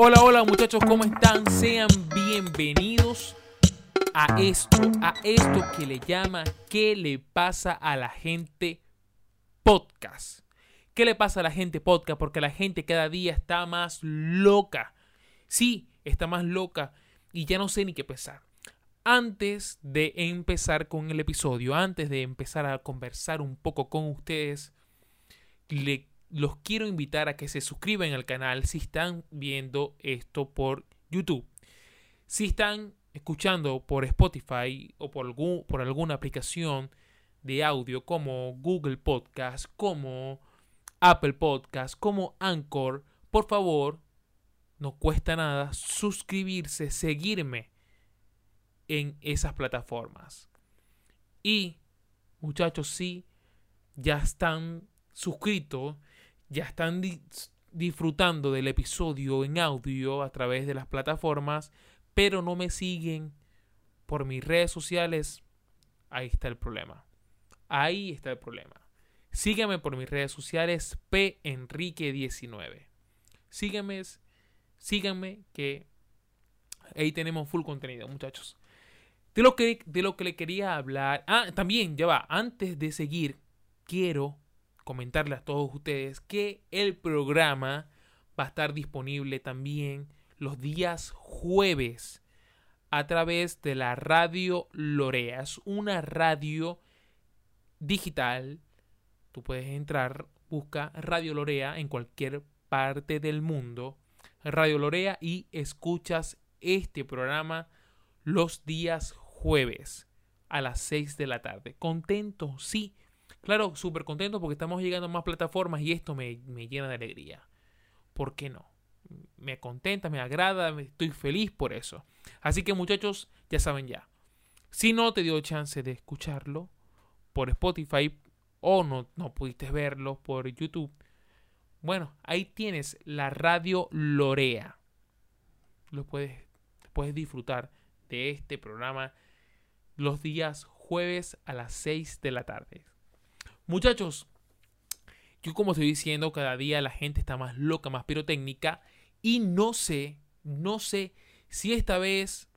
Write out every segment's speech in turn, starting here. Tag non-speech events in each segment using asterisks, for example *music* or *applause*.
Hola, hola muchachos, ¿cómo están? Sean bienvenidos a esto, a esto que le llama ¿Qué le pasa a la gente podcast? ¿Qué le pasa a la gente podcast? Porque la gente cada día está más loca. Sí, está más loca y ya no sé ni qué pensar. Antes de empezar con el episodio, antes de empezar a conversar un poco con ustedes, le, los quiero invitar a que se suscriban al canal si están viendo esto por YouTube. Si están escuchando por Spotify o por, algún, por alguna aplicación de audio como Google Podcast, como Apple Podcast, como Anchor, por favor, no cuesta nada suscribirse, seguirme en esas plataformas. Y muchachos, si ya están suscritos, ya están disfrutando del episodio en audio a través de las plataformas, pero no me siguen por mis redes sociales, ahí está el problema. Ahí está el problema. Sígueme por mis redes sociales penrique19. Sígueme, síganme que ahí tenemos full contenido, muchachos. De lo que, de lo que le quería hablar. Ah, también, ya va. Antes de seguir, quiero comentarle a todos ustedes que el programa va a estar disponible también los días jueves a través de la radio Lorea. Es una radio digital. Tú puedes entrar, busca Radio Lorea en cualquier parte del mundo. Radio Lorea y escuchas este programa los días jueves a las 6 de la tarde. Contento, sí. Claro, súper contento porque estamos llegando a más plataformas y esto me, me llena de alegría. ¿Por qué no? Me contenta, me agrada, estoy feliz por eso. Así que muchachos, ya saben ya. Si no te dio chance de escucharlo por Spotify o no, no pudiste verlo por YouTube, bueno, ahí tienes la radio Lorea. Lo puedes, puedes disfrutar de este programa los días jueves a las 6 de la tarde. Muchachos, yo como estoy diciendo, cada día la gente está más loca, más pirotécnica y no sé, no sé si esta vez,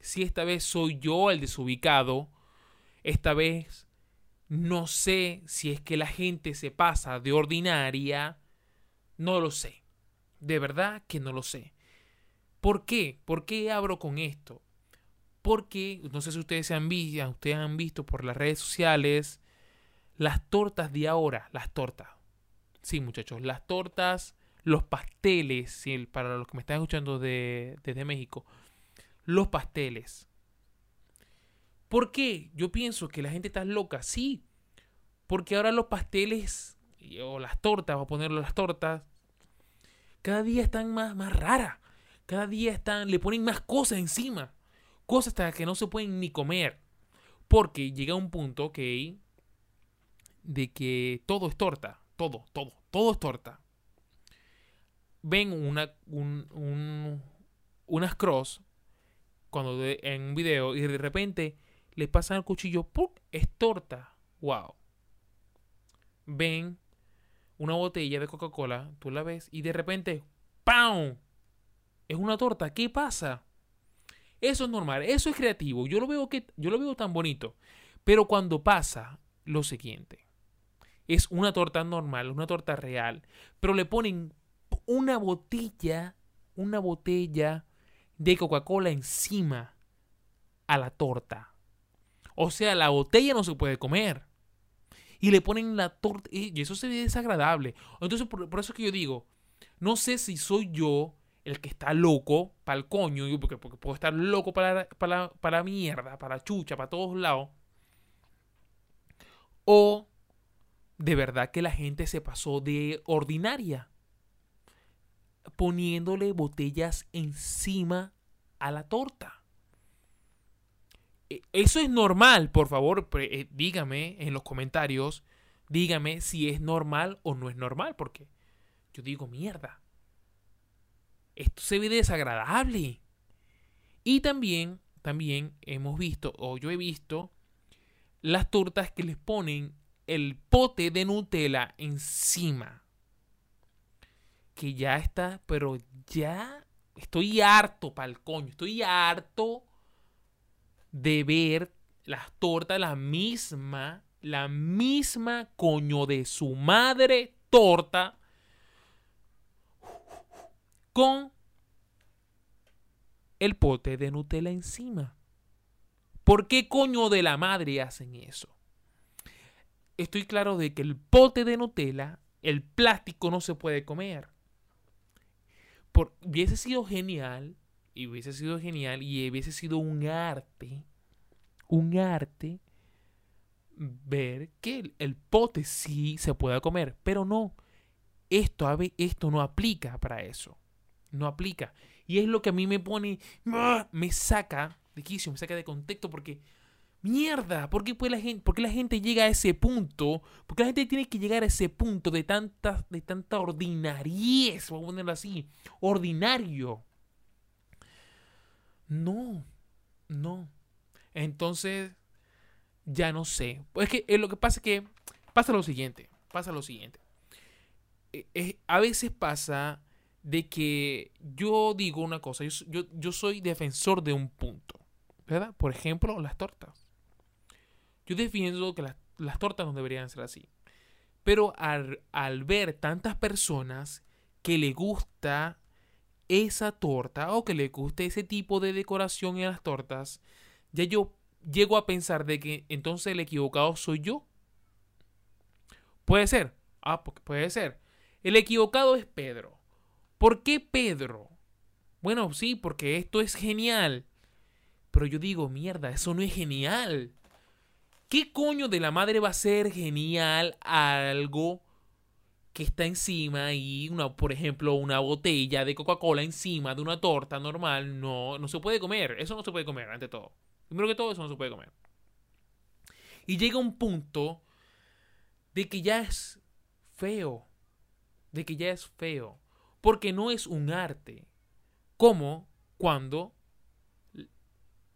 si esta vez soy yo el desubicado, esta vez no sé si es que la gente se pasa de ordinaria, no lo sé. De verdad que no lo sé. ¿Por qué? ¿Por qué abro con esto? Porque, no sé si ustedes se han visto, ustedes han visto por las redes sociales las tortas de ahora, las tortas. Sí, muchachos, las tortas, los pasteles, para los que me están escuchando de, desde México, los pasteles. ¿Por qué? Yo pienso que la gente está loca, sí. Porque ahora los pasteles o las tortas, vamos a ponerlo las tortas, cada día están más, más raras. Cada día están, le ponen más cosas encima cosas hasta que no se pueden ni comer. Porque llega un punto, ok, de que todo es torta. Todo, todo, todo es torta. Ven una, un, unas cross cuando en un video y de repente le pasan el cuchillo, ¡pum! Es torta. ¡Wow! Ven una botella de Coca-Cola, tú la ves y de repente, ¡pam! Es una torta. ¿Qué pasa? Eso es normal, eso es creativo. Yo lo veo que yo lo veo tan bonito. Pero cuando pasa lo siguiente, es una torta normal, una torta real, pero le ponen una botella, una botella de Coca-Cola encima a la torta. O sea, la botella no se puede comer. Y le ponen la torta. Y eso se ve desagradable. Entonces, por, por eso es que yo digo, no sé si soy yo el que está loco para el coño, porque, porque puedo estar loco para, para, mierda, para chucha, para todos lados. O de verdad que la gente se pasó de ordinaria, poniéndole botellas encima a la torta. E, eso es normal, por favor, eh, dígame en los comentarios, dígame si es normal o no es normal, porque yo digo mierda esto se ve desagradable. Y también, también hemos visto, o yo he visto, las tortas que les ponen el pote de Nutella encima. Que ya está, pero ya Estoy harto, pa'l coño. Estoy harto de ver las tortas, la misma, la misma coño de su madre torta con el pote de Nutella encima. ¿Por qué coño de la madre hacen eso? Estoy claro de que el pote de Nutella, el plástico no se puede comer. Por, hubiese sido genial, y hubiese sido genial, y hubiese sido un arte, un arte, ver que el, pote sí se puede comer, pero no. Esto, esto no aplica para eso. No aplica. Y es lo que a mí me pone, me saca de quicio, me saca de contexto porque, mierda, ¿por qué, la gente, por la gente llega a ese punto? ¿Por qué la gente tiene que llegar a ese punto de tanta, de tanta ordinariez, vamos a ponerlo así, ordinario? No, no. Entonces, ya no sé. Pues es que eh, lo que pasa es que pasa lo siguiente, pasa lo siguiente. Eh, a veces pasa de que yo digo una cosa, yo, yo, soy defensor de un punto, ¿verdad? Por ejemplo, las tortas. Yo defiendo que las, tortas no deberían ser así. Pero al, ver tantas personas que le gusta esa torta o que le guste ese tipo de decoración en las tortas, ya yo llego a pensar de que entonces el equivocado soy yo. Puede ser. Ah, puede ser. El equivocado es Pedro. ¿Por qué Pedro? Bueno, sí, porque esto es genial. Pero yo digo, mierda, eso no es genial. ¿Qué coño de la madre va a ser genial algo que está encima y una, por ejemplo, una botella de Coca-Cola encima de una torta normal? No, no se puede comer. Eso no se puede comer, ante todo. Primero que todo, eso no se puede comer. Y llega un punto de que ya es feo. De que ya es feo porque no es un arte. Como cuando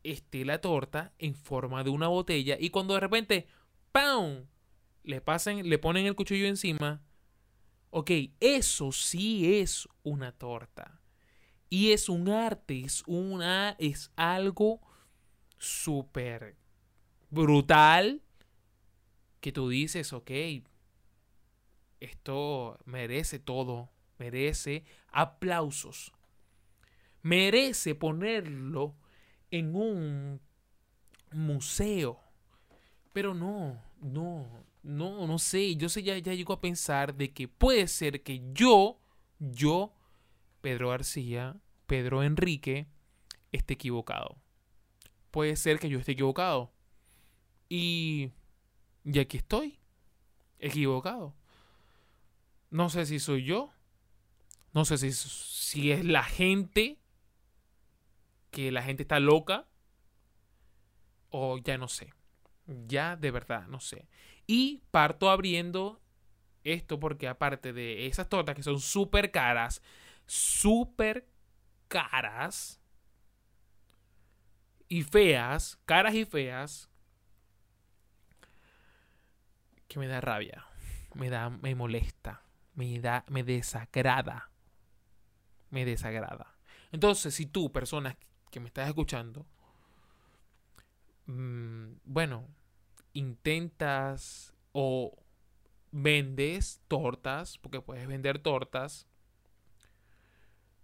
esté la torta en forma de una botella y cuando de repente, ¡pam! Le pasen, le ponen el cuchillo encima. Ok, eso sí es una torta. Y es un arte, es una, es algo súper brutal que tú dices, ok, esto merece todo merece aplausos. Merece ponerlo en un museo. Pero no, no, no, no sé. Yo sé, ya, ya llego a pensar de que puede ser que yo, yo, Pedro García, Pedro Enrique, esté equivocado. Puede ser que yo esté equivocado. Y, y aquí estoy, equivocado. No sé si soy yo, no sé si, si es la gente, que la gente está loca, o ya no sé. Ya de verdad, no sé. Y parto abriendo esto porque aparte de esas tortas que son súper caras, súper caras y feas, caras y feas, que me da rabia, me da, me molesta, me da, me desagrada me desagrada. Entonces, si tú, persona que me estás escuchando, mm, bueno, intentas o vendes tortas, porque puedes vender tortas,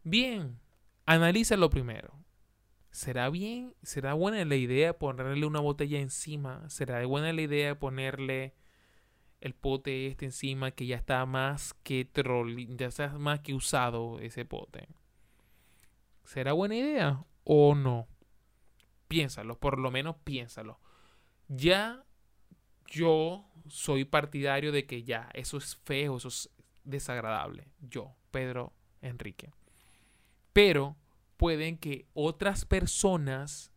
bien, analízalo primero. ¿Será bien? ¿Será buena la idea de ponerle una botella encima? ¿Será buena la idea de ponerle el pote este encima que ya está más que troll, ya está más que usado ese pote. ¿Será buena idea o no? Piénsalo, por lo menos piénsalo. Ya yo soy partidario de que ya, eso es feo, eso es desagradable. Yo, Pedro Enrique. Pero pueden que otras personas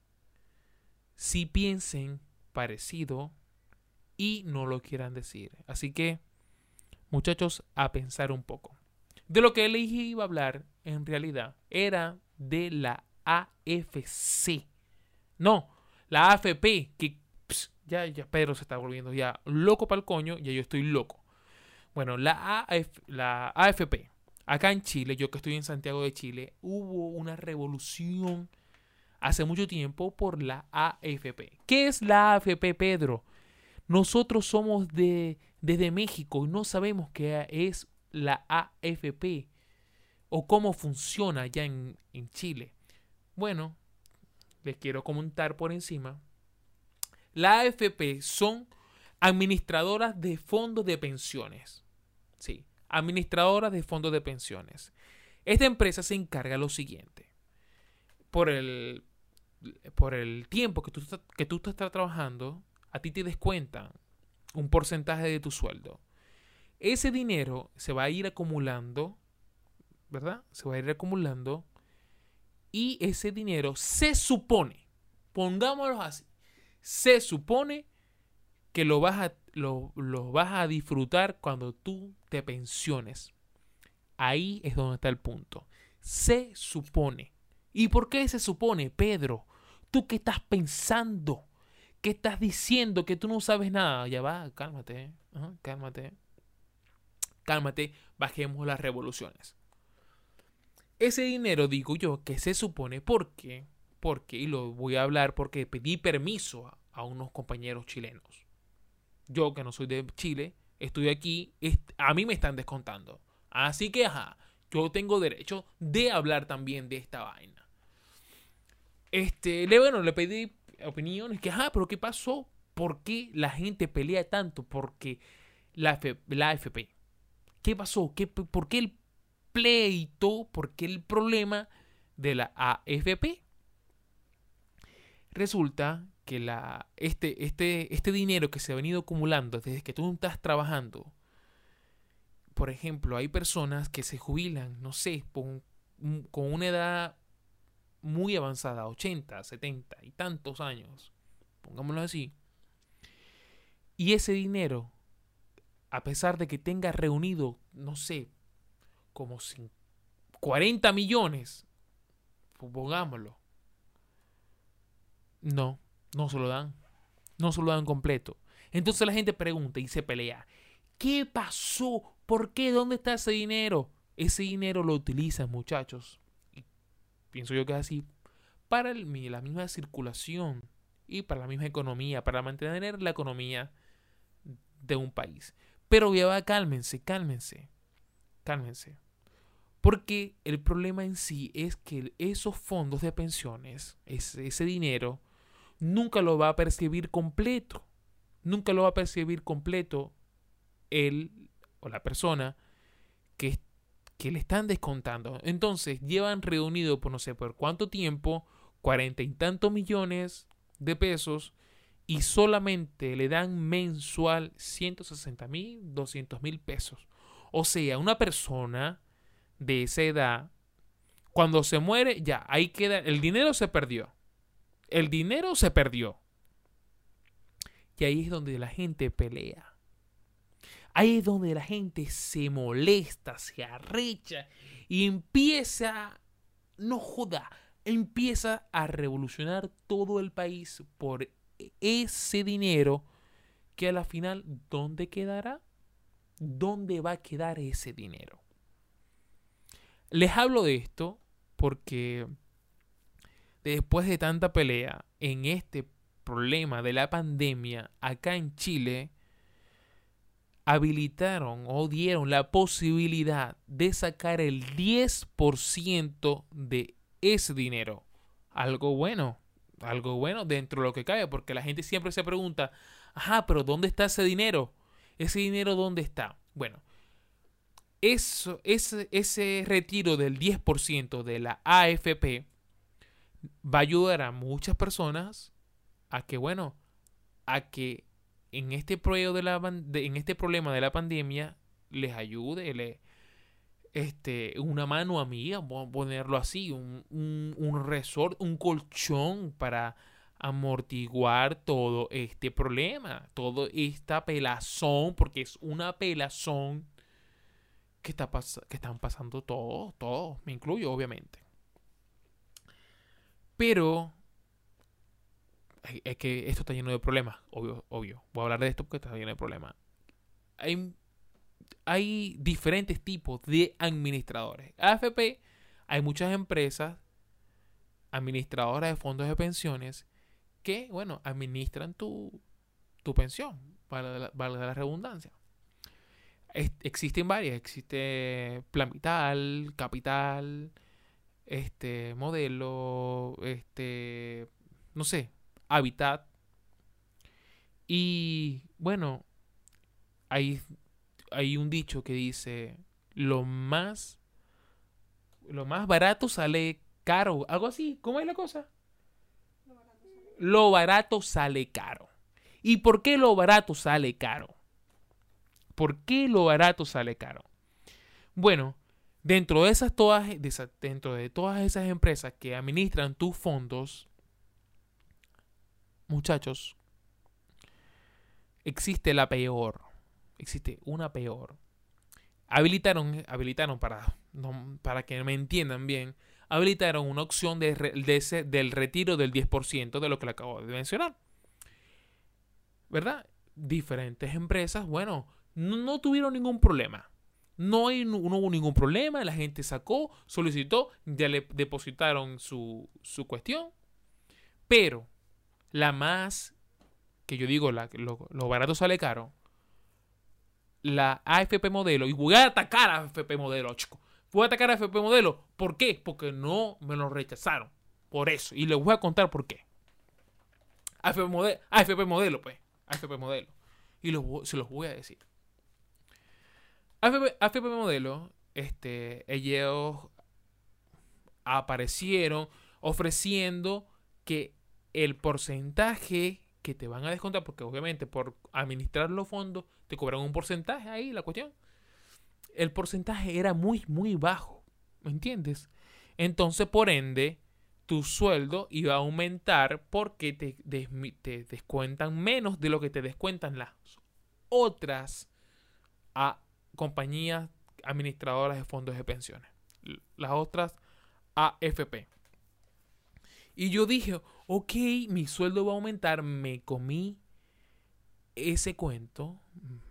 sí piensen parecido y no lo quieran decir. Así que, muchachos, a pensar un poco. De lo que elegí iba a hablar, en realidad, era de la AFC. No, la AFP, que ya, ya Pedro se está volviendo ya loco para el coño, ya yo estoy loco. Bueno, la, la AFP, acá en Chile, yo que estoy en Santiago de Chile, hubo una revolución hace mucho tiempo por la AFP. ¿Qué es la AFP, Pedro? Nosotros somos de, desde México y no sabemos qué es la AFP o cómo funciona allá en, en Chile. Bueno, les quiero comentar por encima. La AFP son administradoras de fondos de pensiones. Sí, administradoras de fondos de pensiones. Esta empresa se encarga de lo siguiente. Por el, por el tiempo que tú, que tú estás trabajando, a ti te descuentan un porcentaje de tu sueldo. Ese dinero se va a ir acumulando, ¿verdad? Se va a ir acumulando y ese dinero se supone, pongámoslo así, se supone que lo vas a, lo, vas a disfrutar cuando tú te pensiones. Ahí es donde está el punto. Se supone. ¿Y por qué se supone, Pedro? ¿Tú qué estás pensando? ¿Qué estás diciendo? Que tú no sabes nada. Ya va, cálmate, cálmate. Cálmate, bajemos las revoluciones. Ese dinero, digo yo, que se supone, porque, porque, y lo voy a hablar porque pedí permiso a, unos compañeros chilenos. Yo, que no soy de Chile, estoy aquí, a mí me están descontando. Así que, ajá, yo tengo derecho de hablar también de esta vaina. Este, le, bueno, le pedí opiniones que, ajá, pero ¿qué pasó? ¿Por qué la gente pelea tanto? Porque la, la AFP. ¿Qué pasó? ¿Qué, ¿Por qué el pleito, porque el problema de la AFP. Resulta que la, este, este, este dinero que se ha venido acumulando desde que tú estás trabajando, por ejemplo, hay personas que se jubilan, no sé, con, con una edad muy avanzada, 80, 70 y tantos años, pongámoslo así, y ese dinero, a pesar de que tenga reunido, no sé, como 40 millones, pongámoslo. No, no se lo dan. No se lo dan completo. Entonces la gente pregunta y se pelea. ¿Qué pasó? ¿Por qué? ¿Dónde está ese dinero? Ese dinero lo utilizan, muchachos. Y pienso yo que es así. Para la misma circulación y para la misma economía, para mantener la economía de un país. Pero ya va, cálmense, cálmense, cálmense. Porque el problema en sí es que esos fondos de pensiones, ese, dinero, nunca lo va a percibir completo. Nunca lo va a percibir completo él o la persona que, que le están descontando. Entonces llevan reunido por no sé por cuánto tiempo, cuarenta y tantos millones de pesos y solamente le dan mensual 160 mil, 200 mil pesos. O sea, una persona de esa edad, cuando se muere, ya, ahí queda, el dinero se perdió. El dinero se perdió. Y ahí es donde la gente pelea. Ahí es donde la gente se molesta, se arrecha y empieza, no joda, empieza a revolucionar todo el país por ese dinero que a la final, ¿dónde quedará? ¿Dónde va a quedar ese dinero? Les hablo de esto porque después de tanta pelea en este problema de la pandemia acá en Chile, habilitaron o dieron la posibilidad de sacar el 10% de ese dinero. Algo bueno, algo bueno dentro de lo que cabe, porque la gente siempre se pregunta, ajá, pero ¿dónde está ese dinero? ¿Ese dinero dónde está? Bueno, eso, ese, ese retiro del 10% de la AFP va a ayudar a muchas personas a que, bueno, a que en este, de la, en este problema de la pandemia les ayude, le, este, una mano amiga, ponerlo así, un, un, un resort, un colchón para amortiguar todo este problema, todo esta pelazón, porque es una pelazón que, está que están pasando todos, todos, me incluyo obviamente. Pero es que esto está lleno de problemas, obvio, obvio. Voy a hablar de esto porque está lleno de problemas. Hay hay diferentes tipos de administradores. AFP, hay muchas empresas administradoras de fondos de pensiones que, bueno, administran tu, tu pensión, para la, redundancia. Existen varias, existe Plan Vital, Capital, este modelo, este, no sé, Habitat. Y bueno, hay, hay un dicho que dice, lo más, lo más barato sale caro, algo así, ¿cómo es la cosa? Lo barato sale caro. ¿Y por qué lo barato sale caro? ¿Por qué lo barato sale caro? Bueno, dentro de esas todas, dentro de todas esas empresas que administran tus fondos, muchachos, existe la peor. Existe una peor. Habilitaron, habilitaron para, para que me entiendan bien, habilitaron una opción de, del retiro del 10% de lo que le acabo de mencionar. ¿Verdad? Diferentes empresas, bueno, no, tuvieron ningún problema. No, hubo ningún problema, la gente sacó, solicitó, ya le depositaron su, su cuestión. Pero la más, que yo digo, la, lo, barato sale caro, la AFP modelo, y voy a atacar a AFP modelo, chico. Voy a atacar a AFP modelo. ¿Por qué? Porque no me lo rechazaron. Por eso. Y les voy a contar por qué. AFP modelo, AFP modelo pues. AFP modelo. Y se los voy a decir. AFP, AFP modelo, este, ellos aparecieron ofreciendo que el porcentaje que te van a descontar, porque obviamente por administrar los fondos te cobran un porcentaje ahí, la cuestión. El porcentaje era muy, muy bajo, ¿me entiendes? Entonces, por ende, tu sueldo iba a aumentar porque te, te descuentan menos de lo que te descuentan las otras a compañías administradoras de fondos de pensiones. Las otras AFP. Y yo dije, ok, mi sueldo va a aumentar, me comí ese cuento,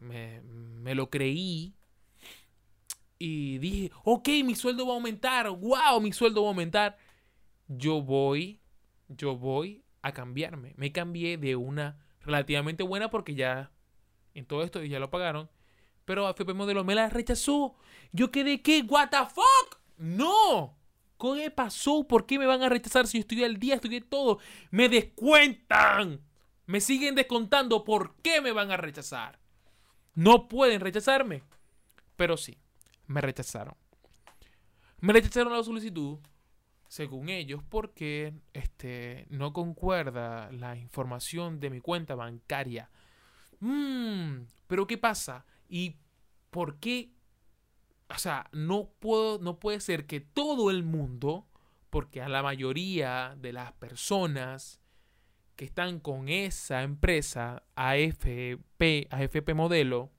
me, me lo creí y dije, ok, mi sueldo va a aumentar, wow, mi sueldo va a aumentar. Yo voy, yo voy a cambiarme. Me cambié de una relativamente buena porque ya en todo esto ya lo pagaron. Pero AFP Modelo me la rechazó. Yo quedé, ¿qué? ¿What the fuck? No. ¿Qué pasó? ¿Por qué me van a rechazar si yo estudié al día, estudié todo? Me descuentan. Me siguen descontando. ¿Por qué me van a rechazar? No pueden rechazarme. Pero sí, me rechazaron. Me rechazaron la solicitud, según ellos, porque este, no concuerda la información de mi cuenta bancaria. Mmm, pero ¿qué pasa? ¿Y por qué o sea, no, puedo, no puede ser que todo el mundo, porque a la mayoría de las personas que están con esa empresa AFP, AFP modelo,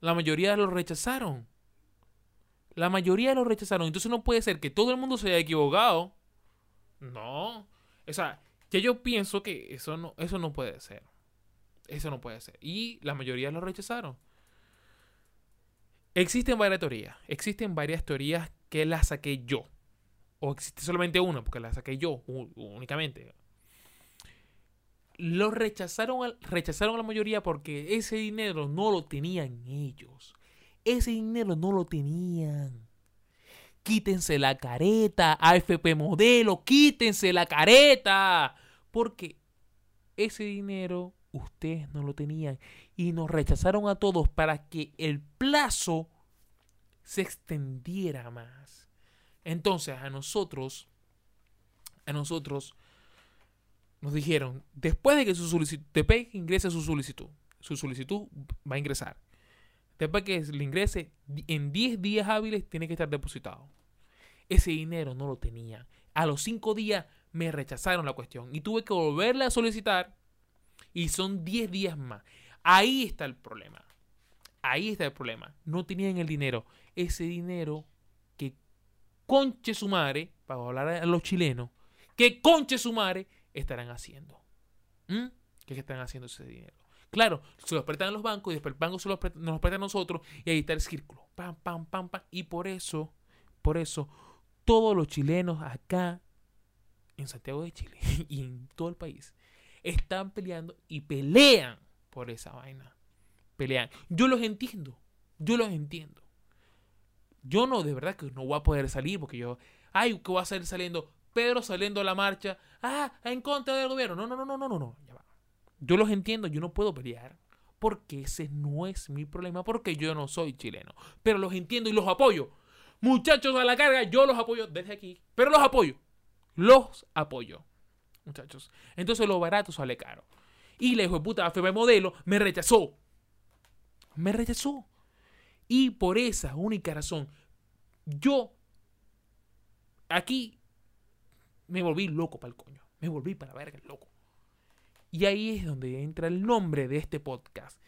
la mayoría lo rechazaron. La mayoría lo rechazaron. Entonces no puede ser que todo el mundo se haya equivocado. No. O sea, que yo pienso que eso no, eso no puede ser. Eso no puede ser. Y la mayoría lo rechazaron. Existen varias teorías. Existen varias teorías que las saqué yo. O existe solamente una, porque la saqué yo únicamente. Lo rechazaron, rechazaron a la mayoría porque ese dinero no lo tenían ellos. Ese dinero no lo tenían. Quítense la careta, AFP modelo, quítense la careta. Porque ese dinero ustedes no lo tenían y nos rechazaron a todos para que el plazo se extendiera más. Entonces a nosotros, a nosotros nos dijeron, después de que su solicitud, después ingrese su solicitud, su solicitud va a ingresar. Después que le ingrese, en 10 días hábiles tiene que estar depositado. Ese dinero no lo tenía. A los 5 días me rechazaron la cuestión y tuve que volverle a solicitar y son 10 días más. Ahí está el problema. Ahí está el problema. No tenían el dinero. Ese dinero que conche su madre, para hablar a los chilenos, que conche su madre estarán haciendo. ¿Mm? ¿Qué están haciendo ese dinero? Claro, se los prestan a los bancos y después el banco se los presta, nos los a nosotros y ahí está el círculo. Pam, pam, pam, pam. Y por eso, por eso, todos los chilenos acá en Santiago de Chile *laughs* y en todo el país están peleando y pelean por esa vaina. Pelean. Yo los entiendo. Yo los entiendo. Yo no, de verdad que no voy a poder salir porque yo, ay, que voy a salir saliendo, Pedro saliendo a la marcha, ah, en contra del gobierno. No, no, no, no, no, no, no. Ya. Yo los entiendo, yo no puedo pelear porque ese no es mi problema, porque yo no soy chileno. Pero los entiendo y los apoyo. Muchachos a la carga, yo los apoyo desde aquí, pero los apoyo. Los apoyo. Muchachos. Entonces lo barato sale caro. Y la hijo de puta AFP modelo me rechazó. Me rechazó. Y por esa única razón, yo aquí me volví loco para el coño. Me volví para verga el loco. Y ahí es donde entra el nombre de este podcast.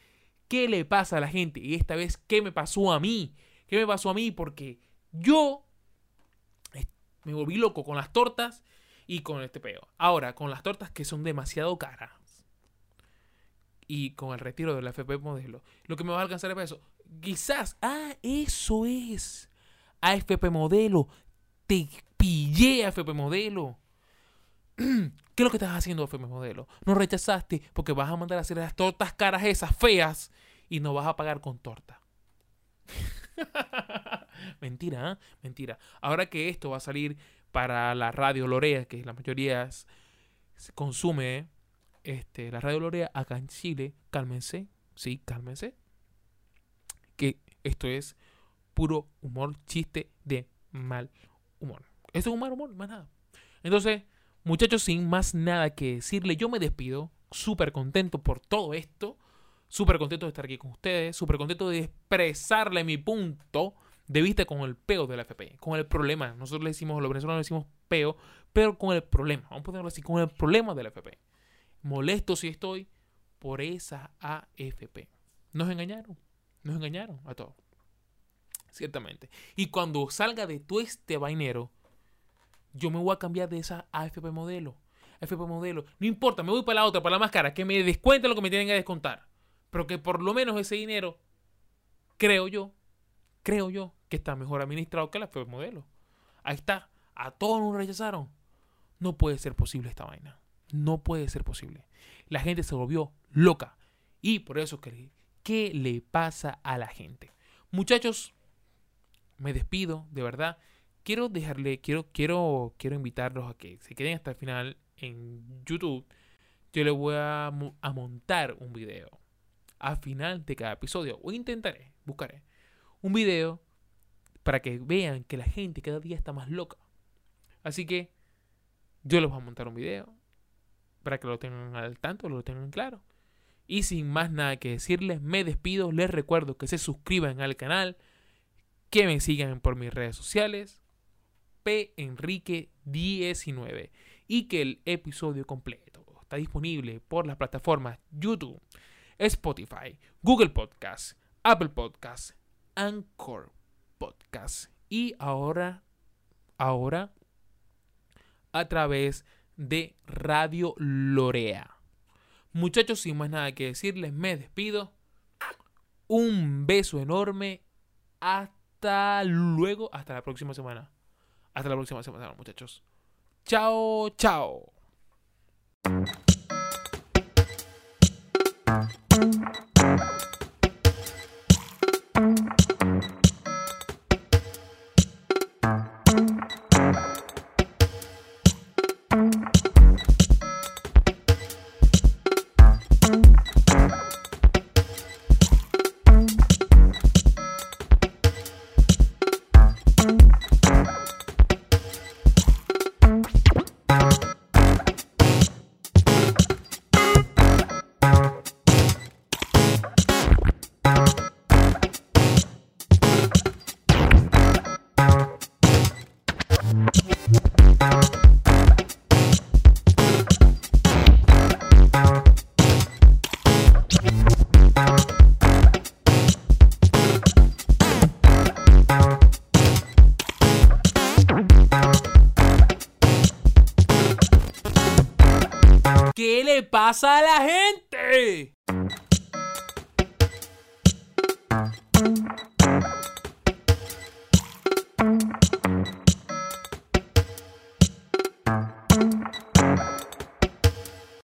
¿Qué le pasa a la gente? Y esta vez, ¿qué me pasó a mí? ¿Qué me pasó a mí? Porque yo me volví loco con las tortas y con este peo. Ahora, con las tortas que son demasiado caras. Y con el retiro del FP modelo. Lo que me va a alcanzar es para eso. Quizás. Ah, eso es. AFP modelo. Te pillé AFP modelo. *clears throat* ¿Qué es lo que estás haciendo, AFP modelo? No rechazaste porque vas a mandar a hacer las tortas caras esas feas y no vas a pagar con torta. *laughs* Mentira, ¿eh? Mentira. Ahora que esto va a salir para la radio Lorea, que la mayoría se consume, este, la radio Lorea acá en Chile, cálmense, sí, cálmense. Que esto es puro humor, chiste de mal humor. Esto es un mal humor, más nada. Entonces, muchachos, sin más nada que decirle, yo me despido, súper contento por todo esto. Súper contento de estar aquí con ustedes, súper contento de expresarle mi punto de vista con el peo de la FP, con el problema. Nosotros le decimos, los venezolanos le decimos peo, pero con el problema. Vamos a ponerlo así, con el problema de la FP. Molesto si estoy por esa AFP. Nos engañaron, nos engañaron a todos. Ciertamente. Y cuando salga de todo este vainero, yo me voy a cambiar de esa AFP modelo. AFP modelo. No importa, me voy para la otra, para la más cara, que me descuenten lo que me tienen que descontar. Pero que por lo menos ese dinero, creo yo, creo yo, que está mejor administrado que la FP modelo. Ahí está. A todos nos rechazaron. No puede ser posible esta vaina. No puede ser posible. La gente se volvió loca. Y por eso, ¿qué le pasa a la gente? Muchachos, me despido, de verdad. Quiero dejarle, quiero, quiero, quiero invitarlos a que se queden hasta el final en YouTube. Yo les voy a, a montar un video al final de cada episodio. O intentaré, buscaré un video para que vean que la gente cada día está más loca. Así que yo les voy a montar un video para que lo tengan al tanto, lo tengan claro. Y sin más nada que decirles, me despido. Les recuerdo que se suscriban al canal, que me sigan por mis redes sociales, P Enrique 19 y que el episodio completo está disponible por las plataformas YouTube, Spotify, Google Podcast, Apple Podcast, Anchor Podcast. Y ahora, ahora, a través de Radio Lorea. Muchachos, sin más nada que decirles, me despido. Un beso enorme. Hasta luego. Hasta la próxima semana. Hasta la próxima semana, muchachos. Chao, chao.